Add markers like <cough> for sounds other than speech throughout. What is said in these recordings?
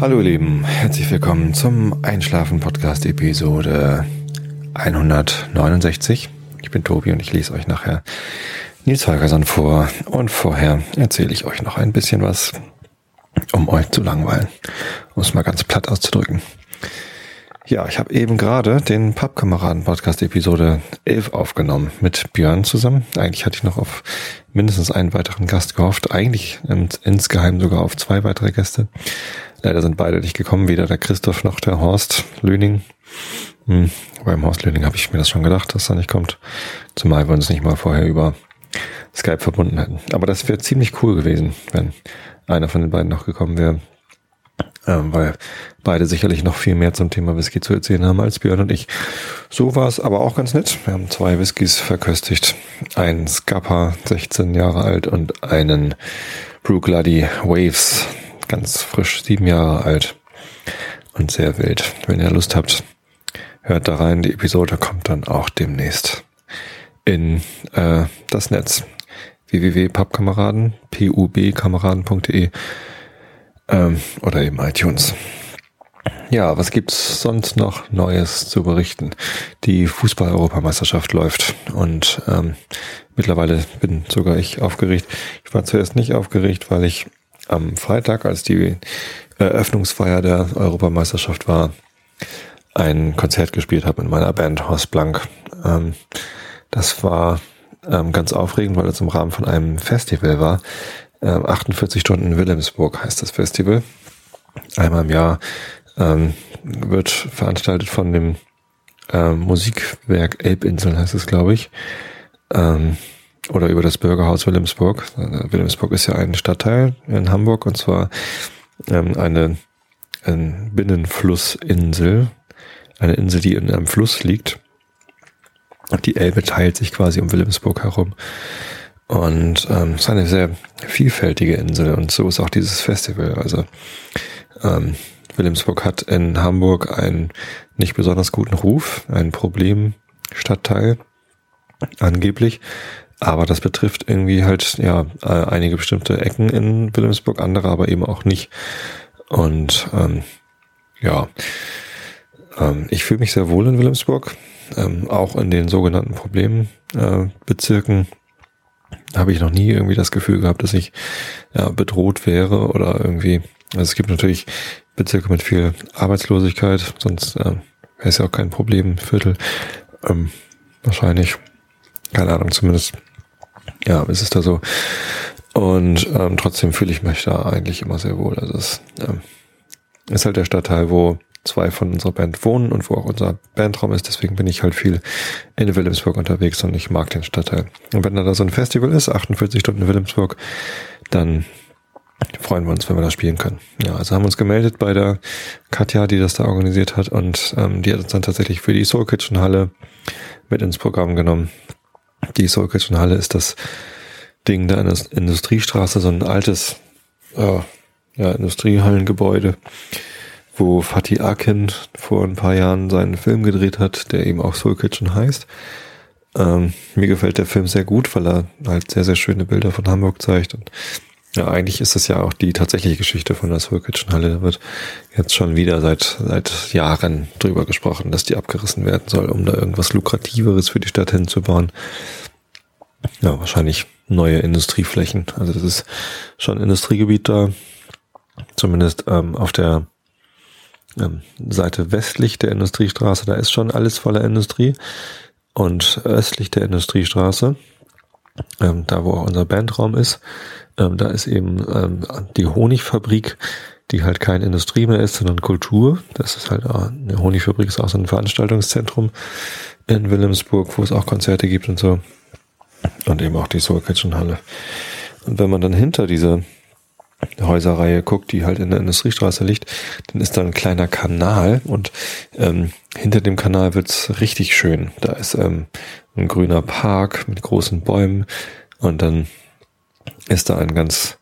Hallo ihr Lieben, herzlich willkommen zum Einschlafen Podcast Episode 169. Ich bin Tobi und ich lese euch nachher Nils Holgersson vor und vorher erzähle ich euch noch ein bisschen was, um euch zu langweilen, um es mal ganz platt auszudrücken. Ja, ich habe eben gerade den Pappkameraden-Podcast Episode 11 aufgenommen mit Björn zusammen. Eigentlich hatte ich noch auf mindestens einen weiteren Gast gehofft. Eigentlich insgeheim sogar auf zwei weitere Gäste. Leider sind beide nicht gekommen, weder der Christoph noch der Horst Löning. Hm, beim Horst Löning habe ich mir das schon gedacht, dass er nicht kommt. Zumal wir uns nicht mal vorher über Skype verbunden hätten. Aber das wäre ziemlich cool gewesen, wenn einer von den beiden noch gekommen wäre ähm, weil beide sicherlich noch viel mehr zum Thema Whisky zu erzählen haben als Björn und ich. So war es aber auch ganz nett. Wir haben zwei Whiskys verköstigt. Einen Scapa, 16 Jahre alt und einen Brooklady Waves, ganz frisch, sieben Jahre alt und sehr wild. Wenn ihr Lust habt, hört da rein. Die Episode kommt dann auch demnächst in äh, das Netz www.pubkameraden, pubkameraden.de ähm, oder eben iTunes. Ja, was gibt's sonst noch Neues zu berichten? Die Fußball-Europameisterschaft läuft und ähm, mittlerweile bin sogar ich aufgeregt. Ich war zuerst nicht aufgeregt, weil ich am Freitag, als die Eröffnungsfeier der Europameisterschaft war, ein Konzert gespielt habe mit meiner Band Horst Blank. Ähm, das war ähm, ganz aufregend, weil es im Rahmen von einem Festival war, 48 ähm, Stunden in Wilhelmsburg heißt das Festival. Einmal im Jahr ähm, wird veranstaltet von dem ähm, Musikwerk Elbinseln heißt es, glaube ich. Oder über das Bürgerhaus Wilhelmsburg. Wilhelmsburg ist ja ein Stadtteil in Hamburg und zwar ähm, eine, eine Binnenflussinsel. Eine Insel, die in einem Fluss liegt. Die Elbe teilt sich quasi um Wilhelmsburg herum. Und ähm, es ist eine sehr vielfältige Insel und so ist auch dieses Festival. Also ähm, Wilhelmsburg hat in Hamburg einen nicht besonders guten Ruf, ein Problemstadtteil angeblich. Aber das betrifft irgendwie halt ja äh, einige bestimmte Ecken in Wilhelmsburg, andere aber eben auch nicht. Und ähm, ja, ähm, ich fühle mich sehr wohl in Wilhelmsburg, ähm, auch in den sogenannten Problembezirken. Habe ich noch nie irgendwie das Gefühl gehabt, dass ich ja, bedroht wäre oder irgendwie. Also es gibt natürlich Bezirke mit viel Arbeitslosigkeit, sonst äh, wäre es ja auch kein Problemviertel. Ähm, wahrscheinlich, keine Ahnung, zumindest ja, ist es da so. Und ähm, trotzdem fühle ich mich da eigentlich immer sehr wohl. Also es ähm, ist halt der Stadtteil, wo zwei von unserer Band wohnen und wo auch unser Bandraum ist. Deswegen bin ich halt viel in Wilhelmsburg unterwegs und ich mag den Stadtteil. Und wenn da so ein Festival ist, 48 Stunden in Wilhelmsburg, dann freuen wir uns, wenn wir da spielen können. Ja, also haben uns gemeldet bei der Katja, die das da organisiert hat und ähm, die hat uns dann tatsächlich für die Soul Kitchen Halle mit ins Programm genommen. Die Soul Kitchen Halle ist das Ding da in der Industriestraße, so ein altes äh, ja, Industriehallengebäude, wo Fatih Akin vor ein paar Jahren seinen Film gedreht hat, der eben auch Soul Kitchen heißt. Ähm, mir gefällt der Film sehr gut, weil er halt sehr, sehr schöne Bilder von Hamburg zeigt. Und ja, eigentlich ist es ja auch die tatsächliche Geschichte von der Soul Kitchen Halle. Da wird jetzt schon wieder seit, seit Jahren drüber gesprochen, dass die abgerissen werden soll, um da irgendwas Lukrativeres für die Stadt hinzubauen. Ja, wahrscheinlich neue Industrieflächen. Also das ist schon Industriegebiet da. Zumindest ähm, auf der ähm, Seite westlich der Industriestraße, da ist schon alles voller Industrie. Und östlich der Industriestraße, ähm, da wo auch unser Bandraum ist, ähm, da ist eben ähm, die Honigfabrik, die halt keine Industrie mehr ist, sondern Kultur. Das ist halt auch, eine Honigfabrik ist auch so ein Veranstaltungszentrum in Wilhelmsburg, wo es auch Konzerte gibt und so. Und eben auch die Soul Kitchen Halle. Und wenn man dann hinter diese Häuserreihe guckt, die halt in der Industriestraße liegt, dann ist da ein kleiner Kanal und ähm, hinter dem Kanal wird's richtig schön. Da ist ähm, ein grüner Park mit großen Bäumen und dann ist da ein ganz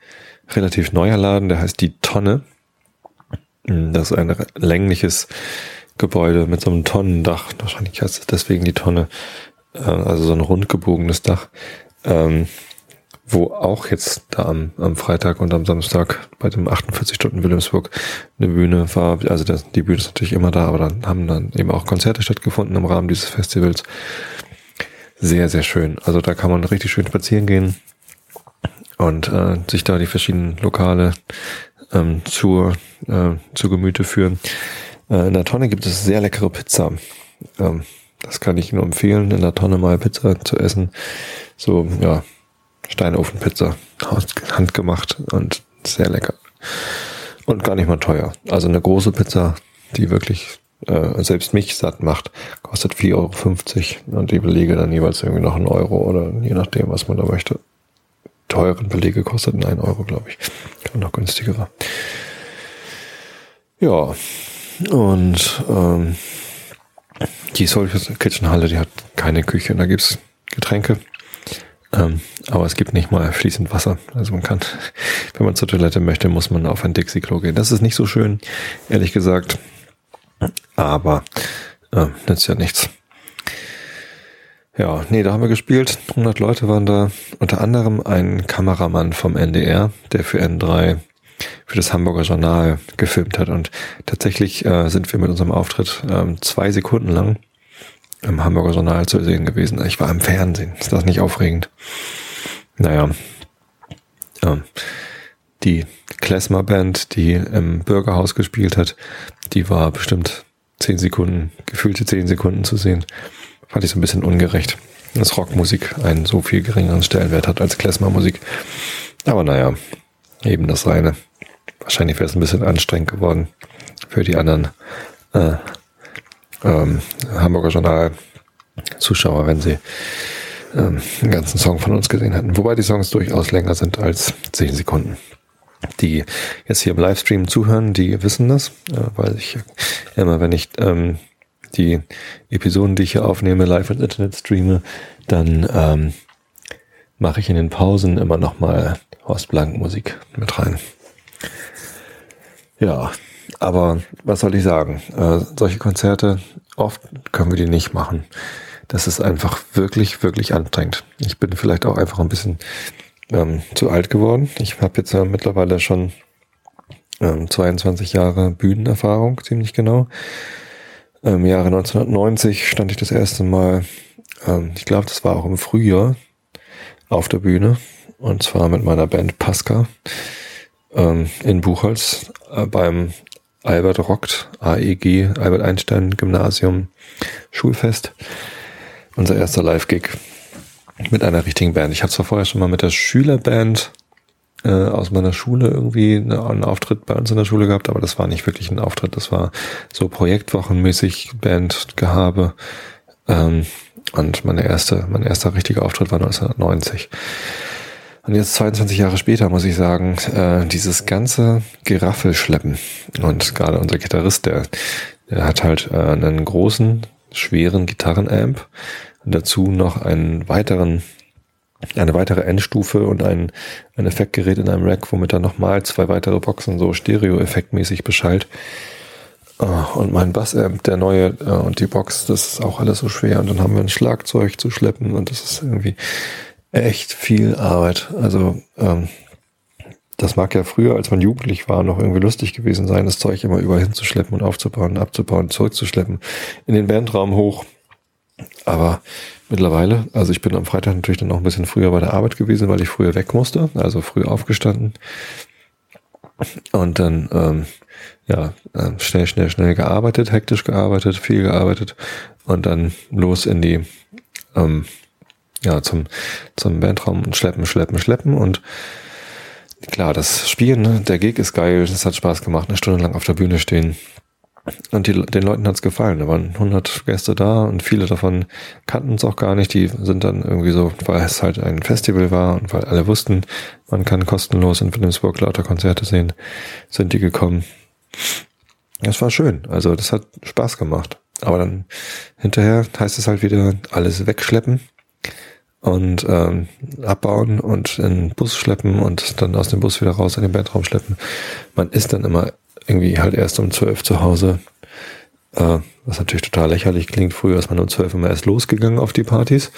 relativ neuer Laden, der heißt die Tonne. Das ist ein längliches Gebäude mit so einem Tonnendach. Wahrscheinlich heißt es deswegen die Tonne. Äh, also so ein rundgebogenes Dach. Ähm, wo auch jetzt da am, am Freitag und am Samstag bei dem 48 Stunden Wilhelmsburg eine Bühne war. Also das, die Bühne ist natürlich immer da, aber dann haben dann eben auch Konzerte stattgefunden im Rahmen dieses Festivals. Sehr, sehr schön. Also da kann man richtig schön spazieren gehen und äh, sich da die verschiedenen Lokale ähm, zur, äh, zu Gemüte führen. Äh, in der Tonne gibt es sehr leckere Pizza. Ähm, das kann ich nur empfehlen, in der Tonne mal Pizza zu essen. So, ja, Steinofenpizza, handgemacht und sehr lecker. Und gar nicht mal teuer. Also eine große Pizza, die wirklich äh, selbst mich satt macht, kostet 4,50 Euro und die Belege dann jeweils irgendwie noch einen Euro oder je nachdem, was man da möchte. Teuren Belege kosteten einen Euro, glaube ich. Und noch günstigerer. Ja, und ähm, die Soul Kitchen Halle, die hat keine Küche, da gibt's Getränke. Ähm, aber es gibt nicht mal fließend Wasser. Also man kann, <laughs> wenn man zur Toilette möchte, muss man auf ein Dixie-Klo gehen. Das ist nicht so schön, ehrlich gesagt. Aber äh, nützt ja nichts. Ja, nee, da haben wir gespielt. 100 Leute waren da. Unter anderem ein Kameramann vom NDR, der für N3 für das Hamburger Journal gefilmt hat. Und tatsächlich äh, sind wir mit unserem Auftritt ähm, zwei Sekunden lang im Hamburger Journal zu sehen gewesen. Ich war im Fernsehen. Ist das nicht aufregend? Naja. Ähm, die Klezmer Band, die im Bürgerhaus gespielt hat, die war bestimmt zehn Sekunden, gefühlte zehn Sekunden zu sehen. Fand ich so ein bisschen ungerecht, dass Rockmusik einen so viel geringeren Stellenwert hat als Klezmer-Musik. Aber naja, eben das reine. Wahrscheinlich wäre es ein bisschen anstrengend geworden für die anderen äh, ähm, Hamburger Journal Zuschauer, wenn sie ähm, einen ganzen Song von uns gesehen hätten. Wobei die Songs durchaus länger sind als zehn Sekunden. Die jetzt hier im Livestream zuhören, die wissen das, äh, weil ich immer, wenn ich ähm, die Episoden, die ich hier aufnehme, live ins Internet streame, dann ähm, mache ich in den Pausen immer noch mal Horst Blank Musik mit rein. Ja, aber was soll ich sagen? Äh, solche Konzerte, oft können wir die nicht machen. Das ist einfach wirklich, wirklich anstrengend. Ich bin vielleicht auch einfach ein bisschen ähm, zu alt geworden. Ich habe jetzt ja mittlerweile schon ähm, 22 Jahre Bühnenerfahrung, ziemlich genau. Im Jahre 1990 stand ich das erste Mal, ähm, ich glaube, das war auch im Frühjahr, auf der Bühne. Und zwar mit meiner Band Pasca ähm, in Buchholz äh, beim Albert Rockt, AEG, Albert Einstein Gymnasium Schulfest. Unser erster Live-Gig mit einer richtigen Band. Ich habe zwar vorher schon mal mit der Schülerband äh, aus meiner Schule irgendwie einen Auftritt bei uns in der Schule gehabt, aber das war nicht wirklich ein Auftritt, das war so projektwochenmäßig Bandgehabe. Ähm, und meine erste, mein erster richtiger Auftritt war 1990. Und jetzt 22 Jahre später muss ich sagen, äh, dieses ganze Geraffelschleppen und gerade unser Gitarrist, der, der hat halt äh, einen großen, schweren Gitarrenamp und dazu noch einen weiteren eine weitere Endstufe und ein, ein Effektgerät in einem Rack, womit er nochmal zwei weitere Boxen so stereo-effektmäßig beschallt. Uh, und mein Bassamp, der neue uh, und die Box, das ist auch alles so schwer. Und dann haben wir ein Schlagzeug zu schleppen und das ist irgendwie echt viel Arbeit. Also ähm, das mag ja früher, als man jugendlich war, noch irgendwie lustig gewesen sein, das Zeug immer überall hinzuschleppen und aufzubauen, abzubauen, zurückzuschleppen, in den Bandraum hoch. Aber mittlerweile, also ich bin am Freitag natürlich dann noch ein bisschen früher bei der Arbeit gewesen, weil ich früher weg musste, also früh aufgestanden. Und dann, ähm, ja, ähm, schnell, schnell, schnell gearbeitet, hektisch gearbeitet, viel gearbeitet und dann los in die, ähm, ja, zum, zum Bandraum und schleppen, schleppen, schleppen und klar, das Spielen, ne, der Gig ist geil, das hat Spaß gemacht, eine Stunde lang auf der Bühne stehen, und die, den Leuten hat's gefallen. Da waren 100 Gäste da und viele davon kannten uns auch gar nicht. Die sind dann irgendwie so, weil es halt ein Festival war und weil alle wussten, man kann kostenlos in Wilhelmsburg lauter Konzerte sehen, sind die gekommen. Das war schön. Also das hat Spaß gemacht. Aber dann hinterher heißt es halt wieder alles wegschleppen und ähm, abbauen und in den Bus schleppen und dann aus dem Bus wieder raus in den Bandraum schleppen. Man ist dann immer irgendwie halt erst um zwölf zu Hause. Äh, was natürlich total lächerlich klingt. Früher ist man um zwölf immer erst losgegangen auf die Partys.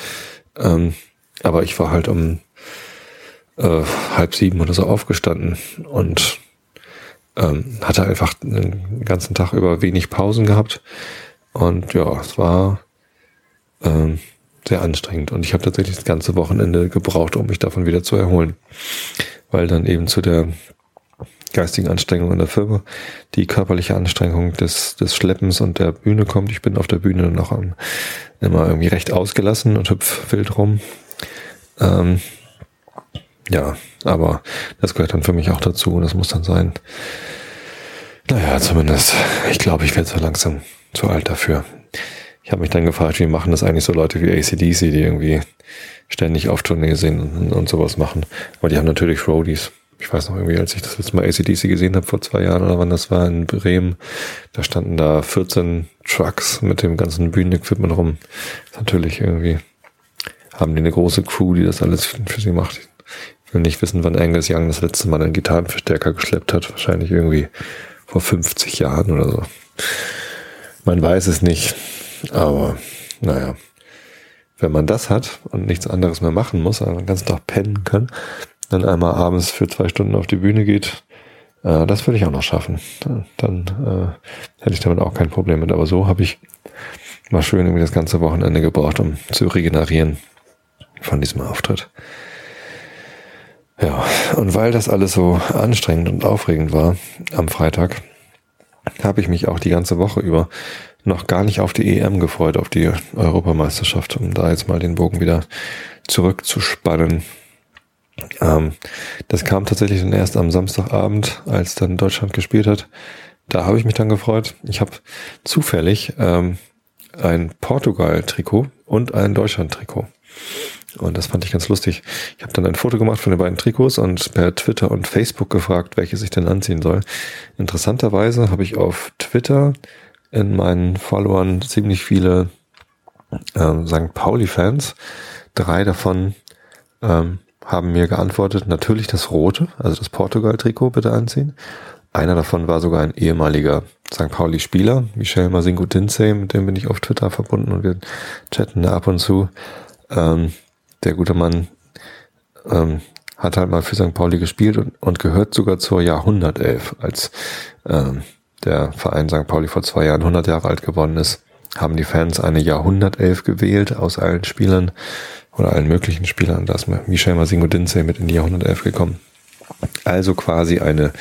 Ähm, aber ich war halt um äh, halb sieben oder so aufgestanden und ähm, hatte einfach den ganzen Tag über wenig Pausen gehabt. Und ja, es war ähm, sehr anstrengend. Und ich habe tatsächlich das ganze Wochenende gebraucht, um mich davon wieder zu erholen. Weil dann eben zu der geistigen Anstrengung in der Firma die körperliche Anstrengung des, des Schleppens und der Bühne kommt. Ich bin auf der Bühne noch am, immer irgendwie recht ausgelassen und hüpf wild rum. Ähm, ja, aber das gehört dann für mich auch dazu und das muss dann sein. Naja, zumindest, ich glaube, ich werde so langsam zu alt dafür. Ich habe mich dann gefragt, wie machen das eigentlich so Leute wie ACDC, die irgendwie ständig auf Tournee sind und, und sowas machen. Aber die haben natürlich Roadies. Ich weiß noch irgendwie, als ich das letzte Mal ACDC gesehen habe, vor zwei Jahren oder wann das war, in Bremen, da standen da 14 Trucks mit dem ganzen Bühnenequipment rum. natürlich irgendwie, haben die eine große Crew, die das alles für sie macht. Ich will nicht wissen, wann Angus Young das letzte Mal einen Gitarrenverstärker geschleppt hat. Wahrscheinlich irgendwie vor 50 Jahren oder so. Man weiß es nicht. Aber naja, wenn man das hat und nichts anderes mehr machen muss, also den ganzen Tag pennen kann, dann einmal abends für zwei Stunden auf die Bühne geht, äh, das würde ich auch noch schaffen. Dann äh, hätte ich damit auch kein Problem mit. Aber so habe ich mal schön irgendwie das ganze Wochenende gebraucht, um zu regenerieren von diesem Auftritt. Ja, und weil das alles so anstrengend und aufregend war am Freitag, habe ich mich auch die ganze Woche über noch gar nicht auf die EM gefreut, auf die Europameisterschaft, um da jetzt mal den Bogen wieder zurückzuspannen. Ähm, das kam tatsächlich dann erst am Samstagabend, als dann Deutschland gespielt hat. Da habe ich mich dann gefreut. Ich habe zufällig ähm, ein Portugal-Trikot und ein Deutschland-Trikot. Und das fand ich ganz lustig. Ich habe dann ein Foto gemacht von den beiden Trikots und per Twitter und Facebook gefragt, welches ich denn anziehen soll. Interessanterweise habe ich auf Twitter in meinen Followern ziemlich viele ähm, St. Pauli-Fans. Drei davon ähm, haben mir geantwortet, natürlich das rote, also das Portugal-Trikot bitte anziehen. Einer davon war sogar ein ehemaliger St. Pauli-Spieler, Michel Masingo Dinsey, mit dem bin ich auf Twitter verbunden und wir chatten da ab und zu. Ähm, der gute Mann ähm, hat halt mal für St. Pauli gespielt und, und gehört sogar zur Jahrhundertelf, als ähm, der Verein St. Pauli vor zwei Jahren 100 Jahre alt geworden ist, haben die Fans eine Jahrhundertelf gewählt aus allen Spielern oder allen möglichen Spielern. Da ist Michel Masingo Dinze mit in die Jahrhundertelf gekommen. Also quasi eine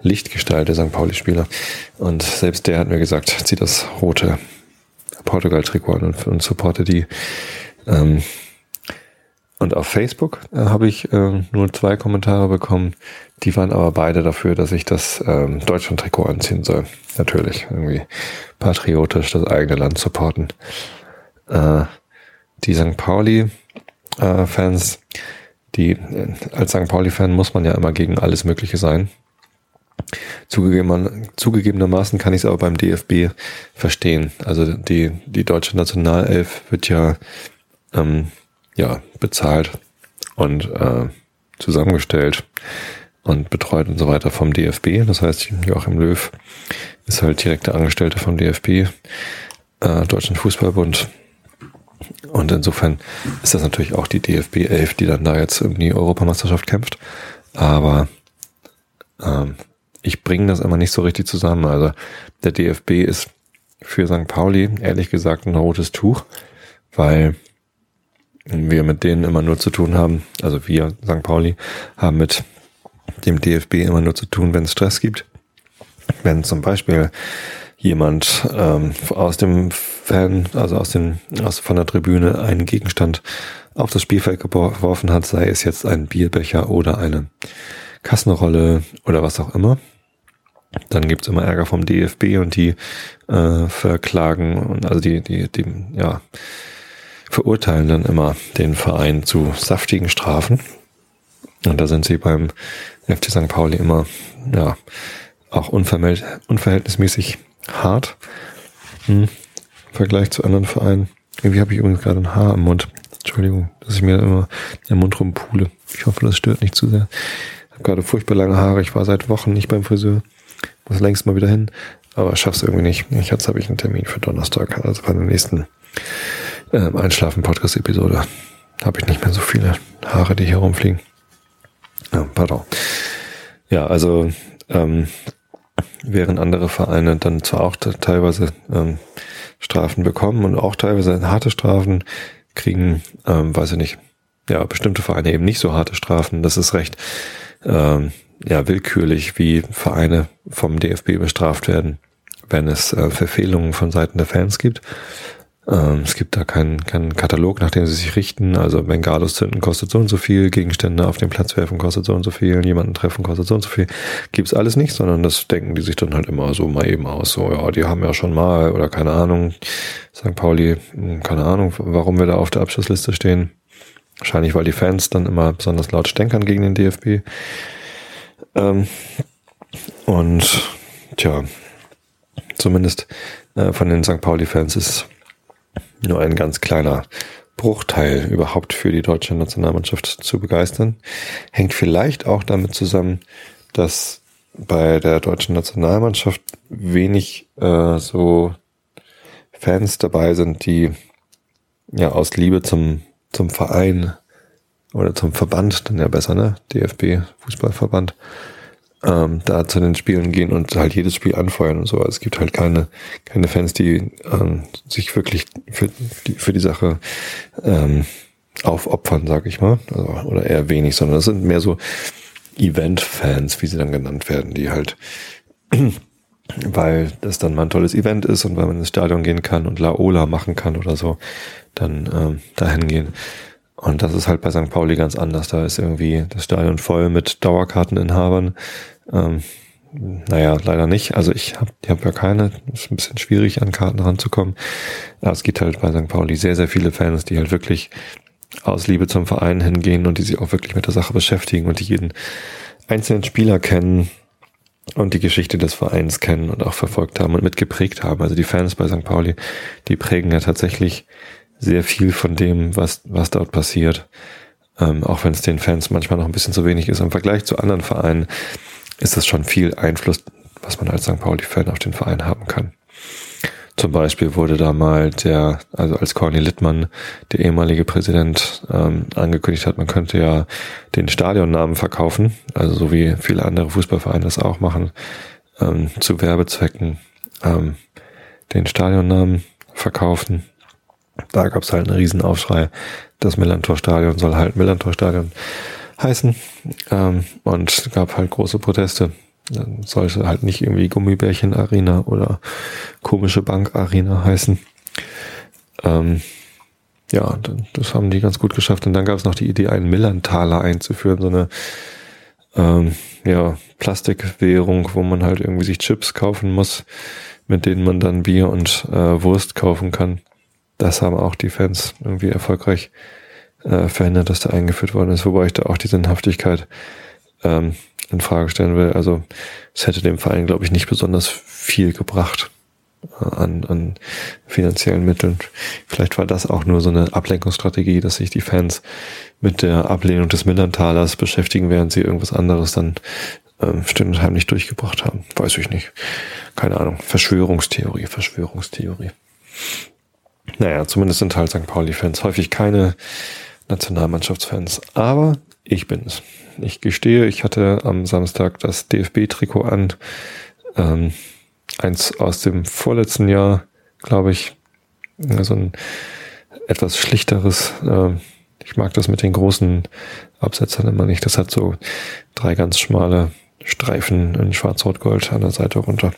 Lichtgestalt der St. Pauli-Spieler. Und selbst der hat mir gesagt, zieh das rote Portugal-Trikot an und, und supporte die. Ähm, und auf Facebook äh, habe ich äh, nur zwei Kommentare bekommen. Die waren aber beide dafür, dass ich das ähm, Deutschland-Trikot anziehen soll. Natürlich, irgendwie patriotisch das eigene Land supporten. Äh, die St. Pauli-Fans, äh, die äh, als St. Pauli-Fan muss man ja immer gegen alles Mögliche sein. Zugegeben, zugegebenermaßen kann ich es aber beim DFB verstehen. Also die, die deutsche Nationalelf wird ja ähm, ja, bezahlt und äh, zusammengestellt und betreut und so weiter vom DFB. Das heißt, Joachim Löw ist halt direkter Angestellter vom DFB, äh, Deutschen Fußballbund. Und insofern ist das natürlich auch die DFB 11, die dann da jetzt um die Europameisterschaft kämpft. Aber ähm, ich bringe das immer nicht so richtig zusammen. Also der DFB ist für St. Pauli ehrlich gesagt ein rotes Tuch, weil wir mit denen immer nur zu tun haben, also wir, St. Pauli, haben mit dem DFB immer nur zu tun, wenn es Stress gibt. Wenn zum Beispiel jemand ähm, aus dem Fan, also aus dem, aus, von der Tribüne einen Gegenstand auf das Spielfeld geworfen hat, sei es jetzt ein Bierbecher oder eine Kassenrolle oder was auch immer, dann gibt's immer Ärger vom DFB und die äh, verklagen und also die, die, die, ja, verurteilen dann immer den Verein zu saftigen Strafen. Und da sind sie beim FC St. Pauli immer, ja, auch unverhältnismäßig hart hm, im Vergleich zu anderen Vereinen. Irgendwie habe ich übrigens gerade ein Haar im Mund. Entschuldigung, dass ich mir immer den Mund rumpule. Ich hoffe, das stört nicht zu sehr. Ich habe gerade furchtbar lange Haare. Ich war seit Wochen nicht beim Friseur. Muss längst mal wieder hin. Aber schaff's irgendwie nicht. Jetzt habe ich einen Termin für Donnerstag, also bei der nächsten ähm, Einschlafen-Podcast-Episode habe ich nicht mehr so viele Haare, die hier rumfliegen. Ja, pardon. Ja, also ähm, während andere Vereine dann zwar auch teilweise ähm, Strafen bekommen und auch teilweise harte Strafen kriegen, ähm, weiß ich nicht, ja, bestimmte Vereine eben nicht so harte Strafen. Das ist recht ähm, ja, willkürlich, wie Vereine vom DFB bestraft werden, wenn es äh, Verfehlungen von Seiten der Fans gibt. Ähm, es gibt da keinen, keinen Katalog, nach dem sie sich richten. Also Bengalos zünden kostet so und so viel, Gegenstände auf den Platz werfen kostet so und so viel, jemanden treffen kostet so und so viel. Gibt's alles nicht, sondern das denken die sich dann halt immer so mal eben aus. So, ja, die haben ja schon mal oder keine Ahnung, St. Pauli, hm, keine Ahnung, warum wir da auf der Abschlussliste stehen. Wahrscheinlich, weil die Fans dann immer besonders laut stänkern gegen den DFB. Ähm, und tja, zumindest äh, von den St. Pauli-Fans ist nur ein ganz kleiner Bruchteil überhaupt für die deutsche Nationalmannschaft zu begeistern. Hängt vielleicht auch damit zusammen, dass bei der deutschen Nationalmannschaft wenig äh, so Fans dabei sind, die ja aus Liebe zum, zum Verein oder zum Verband, dann ja besser, ne? DFB, Fußballverband, ähm, da zu den Spielen gehen und halt jedes Spiel anfeuern und so. Also es gibt halt keine, keine Fans, die ähm, sich wirklich für die, für die Sache ähm, aufopfern, sag ich mal. Also, oder eher wenig, sondern das sind mehr so Event-Fans, wie sie dann genannt werden, die halt, <clears throat> weil das dann mal ein tolles Event ist und weil man ins Stadion gehen kann und Laola machen kann oder so, dann ähm, dahin gehen. Und das ist halt bei St. Pauli ganz anders. Da ist irgendwie das Stadion voll mit Dauerkarteninhabern. Ähm, naja, leider nicht. Also ich habe hab ja keine. Ist ein bisschen schwierig, an Karten ranzukommen. Aber es gibt halt bei St. Pauli sehr, sehr viele Fans, die halt wirklich aus Liebe zum Verein hingehen und die sich auch wirklich mit der Sache beschäftigen und die jeden einzelnen Spieler kennen und die Geschichte des Vereins kennen und auch verfolgt haben und mitgeprägt haben. Also die Fans bei St. Pauli, die prägen ja tatsächlich sehr viel von dem, was, was dort passiert. Ähm, auch wenn es den Fans manchmal noch ein bisschen zu wenig ist. Im Vergleich zu anderen Vereinen ist das schon viel Einfluss, was man als St. Pauli-Fan auf den Verein haben kann. Zum Beispiel wurde da mal der, also als Corny Littmann, der ehemalige Präsident, ähm, angekündigt hat, man könnte ja den Stadionnamen verkaufen, also so wie viele andere Fußballvereine das auch machen, ähm, zu Werbezwecken ähm, den Stadionnamen verkaufen da gab es halt einen riesen Aufschrei. Das Millantor-Stadion soll halt Millantor-Stadion heißen. Ähm, und gab halt große Proteste. Dann sollte halt nicht irgendwie Gummibärchen-Arena oder komische Bank-Arena heißen. Ähm, ja, das haben die ganz gut geschafft. Und dann gab es noch die Idee, einen Millantaler einzuführen, so eine ähm, ja, Plastikwährung, wo man halt irgendwie sich Chips kaufen muss, mit denen man dann Bier und äh, Wurst kaufen kann das haben auch die Fans irgendwie erfolgreich äh, verhindert, dass da eingeführt worden ist, wobei ich da auch die Sinnhaftigkeit ähm, in Frage stellen will. Also es hätte dem Verein, glaube ich, nicht besonders viel gebracht äh, an, an finanziellen Mitteln. Vielleicht war das auch nur so eine Ablenkungsstrategie, dass sich die Fans mit der Ablehnung des Millantalers beschäftigen, während sie irgendwas anderes dann ähm, still heimlich durchgebracht haben. Weiß ich nicht. Keine Ahnung. Verschwörungstheorie, Verschwörungstheorie. Naja, zumindest sind halt St. Pauli-Fans häufig keine Nationalmannschaftsfans. Aber ich bin es. Ich gestehe, ich hatte am Samstag das DFB-Trikot an. Ähm, eins aus dem vorletzten Jahr, glaube ich. Also ein etwas schlichteres. Äh, ich mag das mit den großen Absetzern immer nicht. Das hat so drei ganz schmale Streifen in Schwarz-Rot-Gold an der Seite runter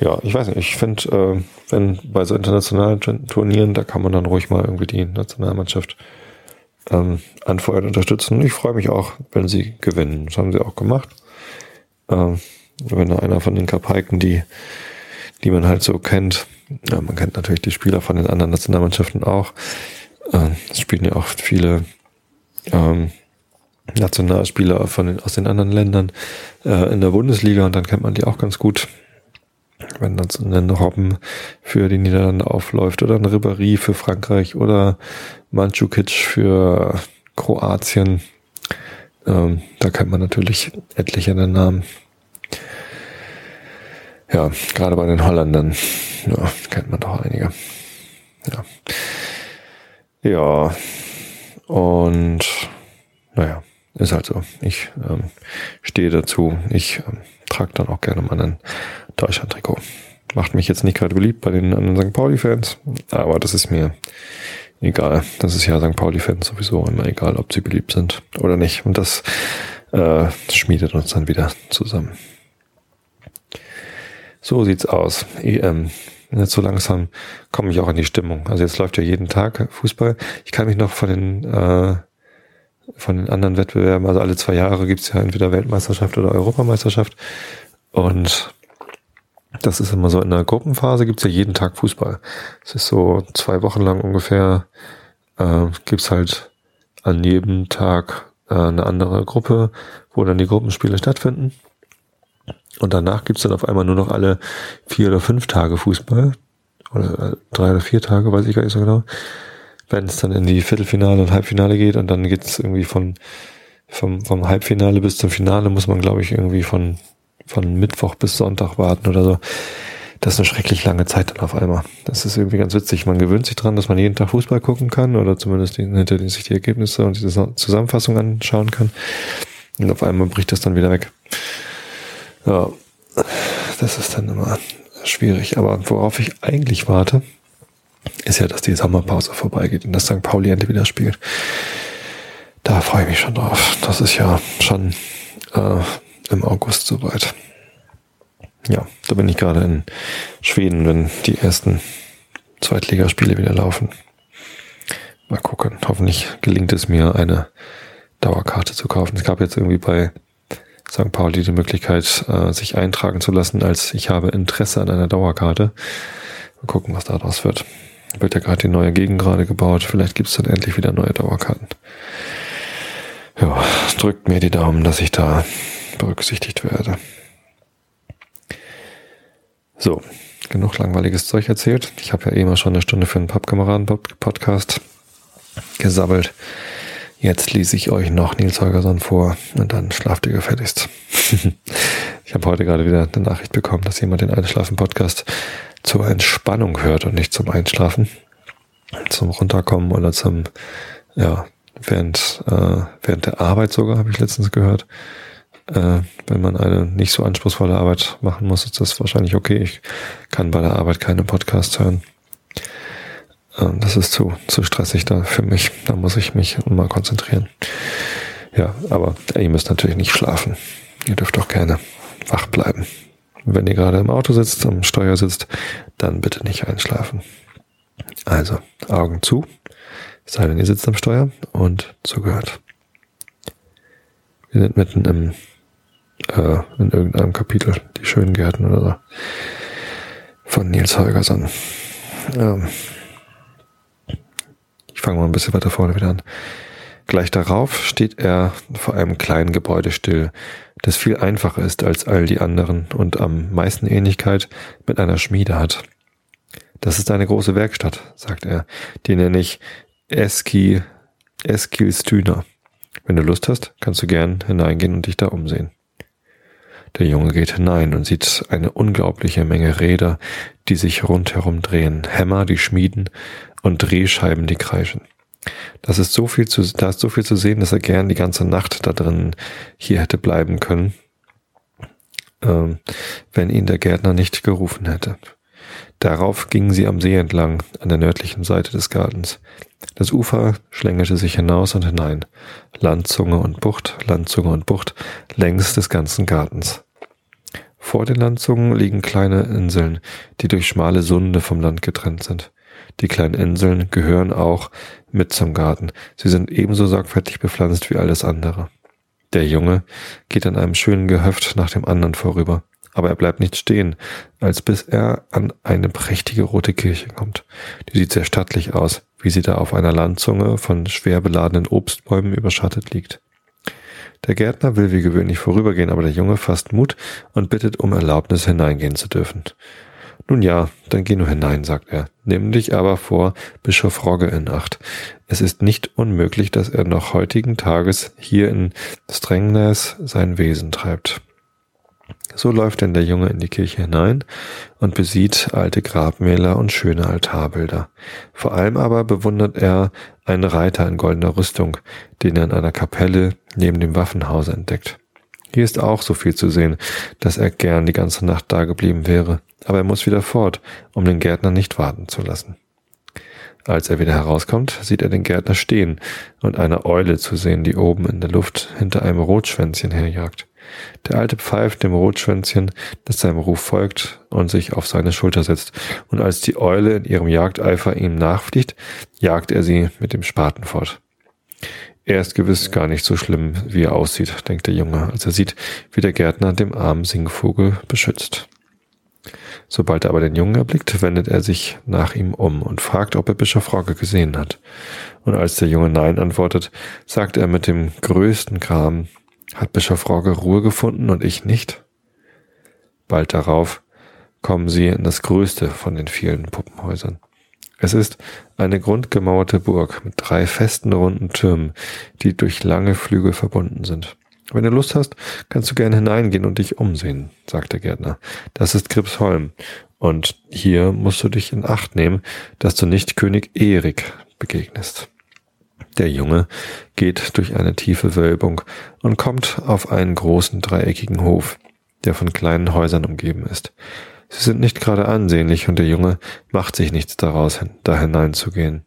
ja, ich weiß nicht, ich finde, äh, wenn bei so internationalen Turnieren, da kann man dann ruhig mal irgendwie die Nationalmannschaft ähm, anfeuern, unterstützen. Ich freue mich auch, wenn sie gewinnen. Das haben sie auch gemacht. Ähm, wenn da einer von den Kapaiken, die, die man halt so kennt, ja, man kennt natürlich die Spieler von den anderen Nationalmannschaften auch. Äh, es spielen ja auch viele ähm, Nationalspieler von den, aus den anderen Ländern äh, in der Bundesliga und dann kennt man die auch ganz gut wenn dann so ein Robben für die Niederlande aufläuft oder ein Ribéry für Frankreich oder Mandzukic für Kroatien, ähm, da kennt man natürlich etliche der Namen. Ja, gerade bei den Holländern, ja, kennt man doch einige. Ja. Ja. Und naja, ist halt so. Ich ähm, stehe dazu. Ich ähm, trage dann auch gerne mal ein Deutschland-Trikot. Macht mich jetzt nicht gerade beliebt bei den anderen St. Pauli-Fans, aber das ist mir egal. Das ist ja St. Pauli-Fans sowieso immer egal, ob sie beliebt sind oder nicht. Und das äh, schmiedet uns dann wieder zusammen. So sieht's aus. EM. Jetzt so langsam komme ich auch in die Stimmung. Also jetzt läuft ja jeden Tag Fußball. Ich kann mich noch von den äh, von den anderen Wettbewerben, also alle zwei Jahre gibt's ja entweder Weltmeisterschaft oder Europameisterschaft. Und das ist immer so in der Gruppenphase gibt's ja jeden Tag Fußball. Es ist so zwei Wochen lang ungefähr, äh, gibt's halt an jedem Tag äh, eine andere Gruppe, wo dann die Gruppenspiele stattfinden. Und danach gibt's dann auf einmal nur noch alle vier oder fünf Tage Fußball. Oder äh, drei oder vier Tage, weiß ich gar nicht so genau. Wenn es dann in die Viertelfinale und Halbfinale geht und dann geht's irgendwie von vom, vom Halbfinale bis zum Finale muss man, glaube ich, irgendwie von, von Mittwoch bis Sonntag warten oder so. Das ist eine schrecklich lange Zeit dann auf einmal. Das ist irgendwie ganz witzig. Man gewöhnt sich dran, dass man jeden Tag Fußball gucken kann oder zumindest hinter sich die Ergebnisse und diese Zusammenfassung anschauen kann. Und auf einmal bricht das dann wieder weg. Ja, das ist dann immer schwierig. Aber worauf ich eigentlich warte, ist ja, dass die Sommerpause vorbeigeht und dass St. Pauli endlich wieder spielt. Da freue ich mich schon drauf. Das ist ja schon äh, im August soweit. Ja, da bin ich gerade in Schweden, wenn die ersten Zweitligaspiele wieder laufen. Mal gucken. Hoffentlich gelingt es mir, eine Dauerkarte zu kaufen. Es gab jetzt irgendwie bei St. Pauli die Möglichkeit, äh, sich eintragen zu lassen, als ich habe Interesse an einer Dauerkarte. Mal gucken, was daraus wird. Wird ja gerade die neue Gegend gerade gebaut. Vielleicht gibt's dann endlich wieder neue Dauerkarten. Ja, drückt mir die Daumen, dass ich da berücksichtigt werde. So, genug langweiliges Zeug erzählt. Ich habe ja eh mal schon eine Stunde für einen Pappkameraden-Podcast gesabbelt. Jetzt lese ich euch noch Nils Holgersson vor und dann schlaft ihr gefälligst. <laughs> ich habe heute gerade wieder eine Nachricht bekommen, dass jemand den Einschlafen-Podcast zur Entspannung hört und nicht zum Einschlafen. Zum Runterkommen oder zum, ja, während, äh, während der Arbeit sogar, habe ich letztens gehört. Äh, wenn man eine nicht so anspruchsvolle Arbeit machen muss, ist das wahrscheinlich okay. Ich kann bei der Arbeit keine Podcasts hören. Ähm, das ist zu, zu stressig da für mich. Da muss ich mich mal konzentrieren. Ja, aber ihr müsst natürlich nicht schlafen. Ihr dürft auch gerne wach bleiben. Wenn ihr gerade im Auto sitzt, am Steuer sitzt, dann bitte nicht einschlafen. Also, Augen zu, sei denn ihr sitzt am Steuer und zugehört. Wir sind mitten im, äh, in irgendeinem Kapitel, die schönen Gärten oder so, von Nils Holgersson. Ähm, ich fange mal ein bisschen weiter vorne wieder an. Gleich darauf steht er vor einem kleinen Gebäude still, das viel einfacher ist als all die anderen und am meisten Ähnlichkeit mit einer Schmiede hat. Das ist eine große Werkstatt, sagt er. Die nenne ich Eski, Eskilstüner. Wenn du Lust hast, kannst du gern hineingehen und dich da umsehen. Der Junge geht hinein und sieht eine unglaubliche Menge Räder, die sich rundherum drehen, Hämmer, die schmieden und Drehscheiben, die kreischen. Das ist so viel zu, da ist so viel zu sehen, dass er gern die ganze Nacht da drin hier hätte bleiben können, ähm, wenn ihn der Gärtner nicht gerufen hätte. Darauf gingen sie am See entlang, an der nördlichen Seite des Gartens. Das Ufer schlängelte sich hinaus und hinein. Landzunge und Bucht, Landzunge und Bucht, längs des ganzen Gartens. Vor den Landzungen liegen kleine Inseln, die durch schmale Sunde vom Land getrennt sind. Die kleinen Inseln gehören auch mit zum Garten. Sie sind ebenso sorgfältig bepflanzt wie alles andere. Der Junge geht an einem schönen Gehöft nach dem anderen vorüber. Aber er bleibt nicht stehen, als bis er an eine prächtige rote Kirche kommt. Die sieht sehr stattlich aus, wie sie da auf einer Landzunge von schwer beladenen Obstbäumen überschattet liegt. Der Gärtner will wie gewöhnlich vorübergehen, aber der Junge fasst Mut und bittet um Erlaubnis hineingehen zu dürfen. Nun ja, dann geh nur hinein, sagt er. Nimm dich aber vor Bischof Rogge in Acht. Es ist nicht unmöglich, dass er noch heutigen Tages hier in Strängnäs sein Wesen treibt. So läuft denn der Junge in die Kirche hinein und besieht alte Grabmäler und schöne Altarbilder. Vor allem aber bewundert er einen Reiter in goldener Rüstung, den er in einer Kapelle neben dem Waffenhause entdeckt. Hier ist auch so viel zu sehen, dass er gern die ganze Nacht da geblieben wäre, aber er muss wieder fort, um den Gärtner nicht warten zu lassen. Als er wieder herauskommt, sieht er den Gärtner stehen und eine Eule zu sehen, die oben in der Luft hinter einem Rotschwänzchen herjagt. Der Alte pfeift dem Rotschwänzchen, das seinem Ruf folgt und sich auf seine Schulter setzt, und als die Eule in ihrem Jagdeifer ihm nachfliegt, jagt er sie mit dem Spaten fort. Er ist gewiss gar nicht so schlimm, wie er aussieht, denkt der Junge, als er sieht, wie der Gärtner dem armen Singvogel beschützt. Sobald er aber den Jungen erblickt, wendet er sich nach ihm um und fragt, ob er Bischof Rogge gesehen hat. Und als der Junge Nein antwortet, sagt er mit dem größten Gram, hat Bischof Rogge Ruhe gefunden und ich nicht? Bald darauf kommen sie in das größte von den vielen Puppenhäusern. Es ist eine grundgemauerte Burg mit drei festen runden Türmen, die durch lange Flügel verbunden sind. Wenn du Lust hast, kannst du gerne hineingehen und dich umsehen, sagt der Gärtner. Das ist Gripsholm. Und hier musst du dich in Acht nehmen, dass du nicht König Erik begegnest. Der Junge geht durch eine tiefe Wölbung und kommt auf einen großen dreieckigen Hof, der von kleinen Häusern umgeben ist. Sie sind nicht gerade ansehnlich und der Junge macht sich nichts daraus, da hineinzugehen.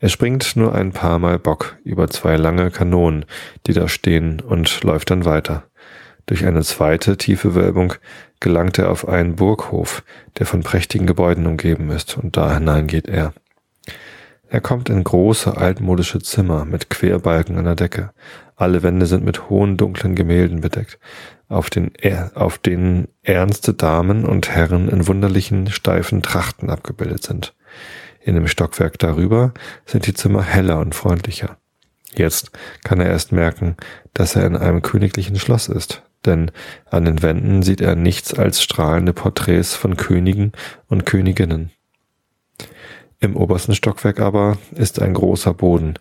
Er springt nur ein paar Mal Bock über zwei lange Kanonen, die da stehen, und läuft dann weiter. Durch eine zweite tiefe Wölbung gelangt er auf einen Burghof, der von prächtigen Gebäuden umgeben ist, und da hinein geht er. Er kommt in große altmodische Zimmer mit Querbalken an der Decke. Alle Wände sind mit hohen dunklen Gemälden bedeckt, auf, den, auf denen ernste Damen und Herren in wunderlichen steifen Trachten abgebildet sind. In dem Stockwerk darüber sind die Zimmer heller und freundlicher. Jetzt kann er erst merken, dass er in einem königlichen Schloss ist, denn an den Wänden sieht er nichts als strahlende Porträts von Königen und Königinnen. Im obersten Stockwerk aber ist ein großer Boden,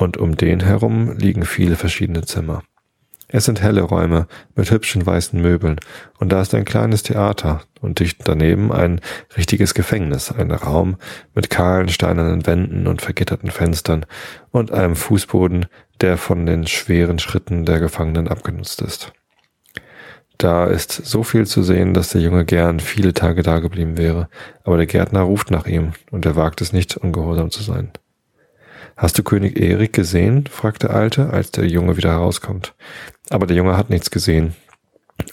und um den herum liegen viele verschiedene Zimmer. Es sind helle Räume mit hübschen weißen Möbeln, und da ist ein kleines Theater und dicht daneben ein richtiges Gefängnis, ein Raum mit kahlen steinernen Wänden und vergitterten Fenstern und einem Fußboden, der von den schweren Schritten der Gefangenen abgenutzt ist. Da ist so viel zu sehen, dass der Junge gern viele Tage dageblieben wäre, aber der Gärtner ruft nach ihm, und er wagt es nicht, ungehorsam zu sein. Hast du König Erik gesehen? fragt der Alte, als der Junge wieder herauskommt. Aber der Junge hat nichts gesehen.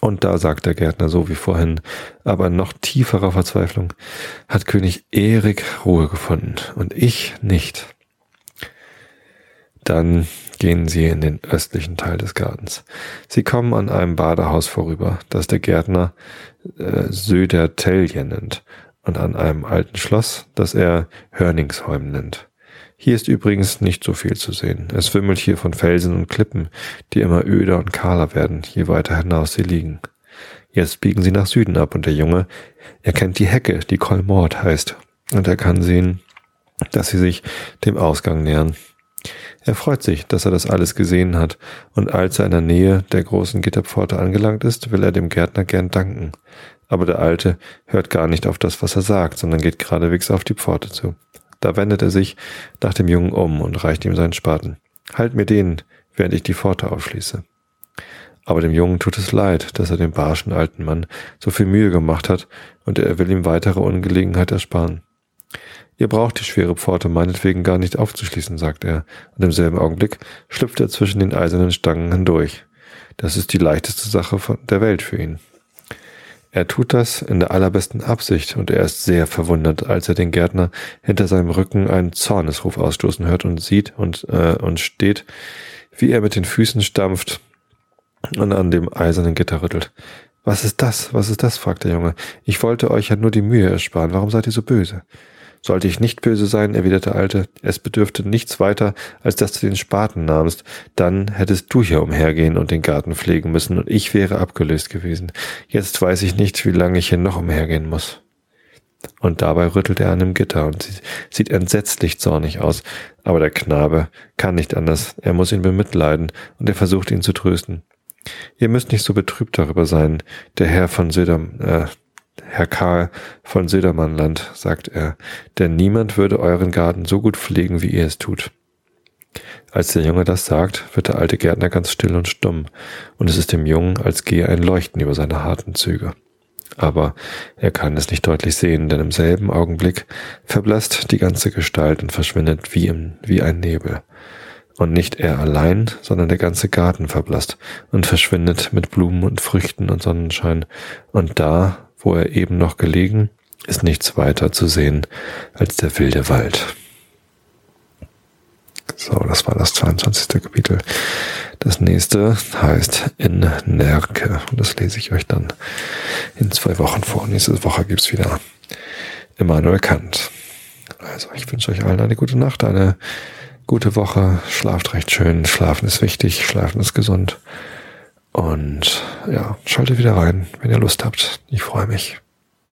Und da sagt der Gärtner so wie vorhin, aber in noch tieferer Verzweiflung, hat König Erik Ruhe gefunden und ich nicht. Dann gehen sie in den östlichen Teil des Gartens. Sie kommen an einem Badehaus vorüber, das der Gärtner äh, Södertelje nennt, und an einem alten Schloss, das er Hörningsholm nennt. Hier ist übrigens nicht so viel zu sehen. Es wimmelt hier von Felsen und Klippen, die immer öder und kahler werden, je weiter hinaus sie liegen. Jetzt biegen sie nach Süden ab und der Junge erkennt die Hecke, die Kolmord heißt, und er kann sehen, dass sie sich dem Ausgang nähern. Er freut sich, dass er das alles gesehen hat, und als er in der Nähe der großen Gitterpforte angelangt ist, will er dem Gärtner gern danken. Aber der Alte hört gar nicht auf das, was er sagt, sondern geht geradewegs auf die Pforte zu. Da wendet er sich nach dem Jungen um und reicht ihm seinen Spaten. Halt mir den, während ich die Pforte aufschließe. Aber dem Jungen tut es leid, dass er dem barschen alten Mann so viel Mühe gemacht hat, und er will ihm weitere Ungelegenheit ersparen. Ihr braucht die schwere Pforte meinetwegen gar nicht aufzuschließen, sagt er, und im selben Augenblick schlüpft er zwischen den eisernen Stangen hindurch. Das ist die leichteste Sache der Welt für ihn. Er tut das in der allerbesten Absicht, und er ist sehr verwundert, als er den Gärtner hinter seinem Rücken einen Zornesruf ausstoßen hört und sieht und, äh, und steht, wie er mit den Füßen stampft und an dem eisernen Gitter rüttelt. Was ist das? Was ist das? fragt der Junge. Ich wollte euch ja nur die Mühe ersparen. Warum seid ihr so böse? Sollte ich nicht böse sein, erwiderte der Alte, es bedürfte nichts weiter, als dass du den Spaten nahmst, dann hättest du hier umhergehen und den Garten pflegen müssen, und ich wäre abgelöst gewesen. Jetzt weiß ich nicht, wie lange ich hier noch umhergehen muss. Und dabei rüttelt er an dem Gitter und sieht entsetzlich zornig aus, aber der Knabe kann nicht anders, er muss ihn bemitleiden, und er versucht ihn zu trösten. Ihr müsst nicht so betrübt darüber sein, der Herr von Södam, äh, Herr Karl von Södermannland, sagt er, denn niemand würde euren Garten so gut pflegen, wie ihr es tut. Als der Junge das sagt, wird der alte Gärtner ganz still und stumm, und es ist dem Jungen, als gehe ein Leuchten über seine harten Züge. Aber er kann es nicht deutlich sehen, denn im selben Augenblick verblasst die ganze Gestalt und verschwindet wie, im, wie ein Nebel. Und nicht er allein, sondern der ganze Garten verblasst und verschwindet mit Blumen und Früchten und Sonnenschein. Und da, wo er eben noch gelegen, ist nichts weiter zu sehen als der wilde Wald. So, das war das 22. Kapitel. Das nächste heißt In Nerke. Und das lese ich euch dann in zwei Wochen vor. Nächste Woche gibt's wieder Immanuel Kant. Also, ich wünsche euch allen eine gute Nacht, eine gute Woche. Schlaft recht schön. Schlafen ist wichtig. Schlafen ist gesund. Und ja, schaltet wieder rein, wenn ihr Lust habt. Ich freue mich.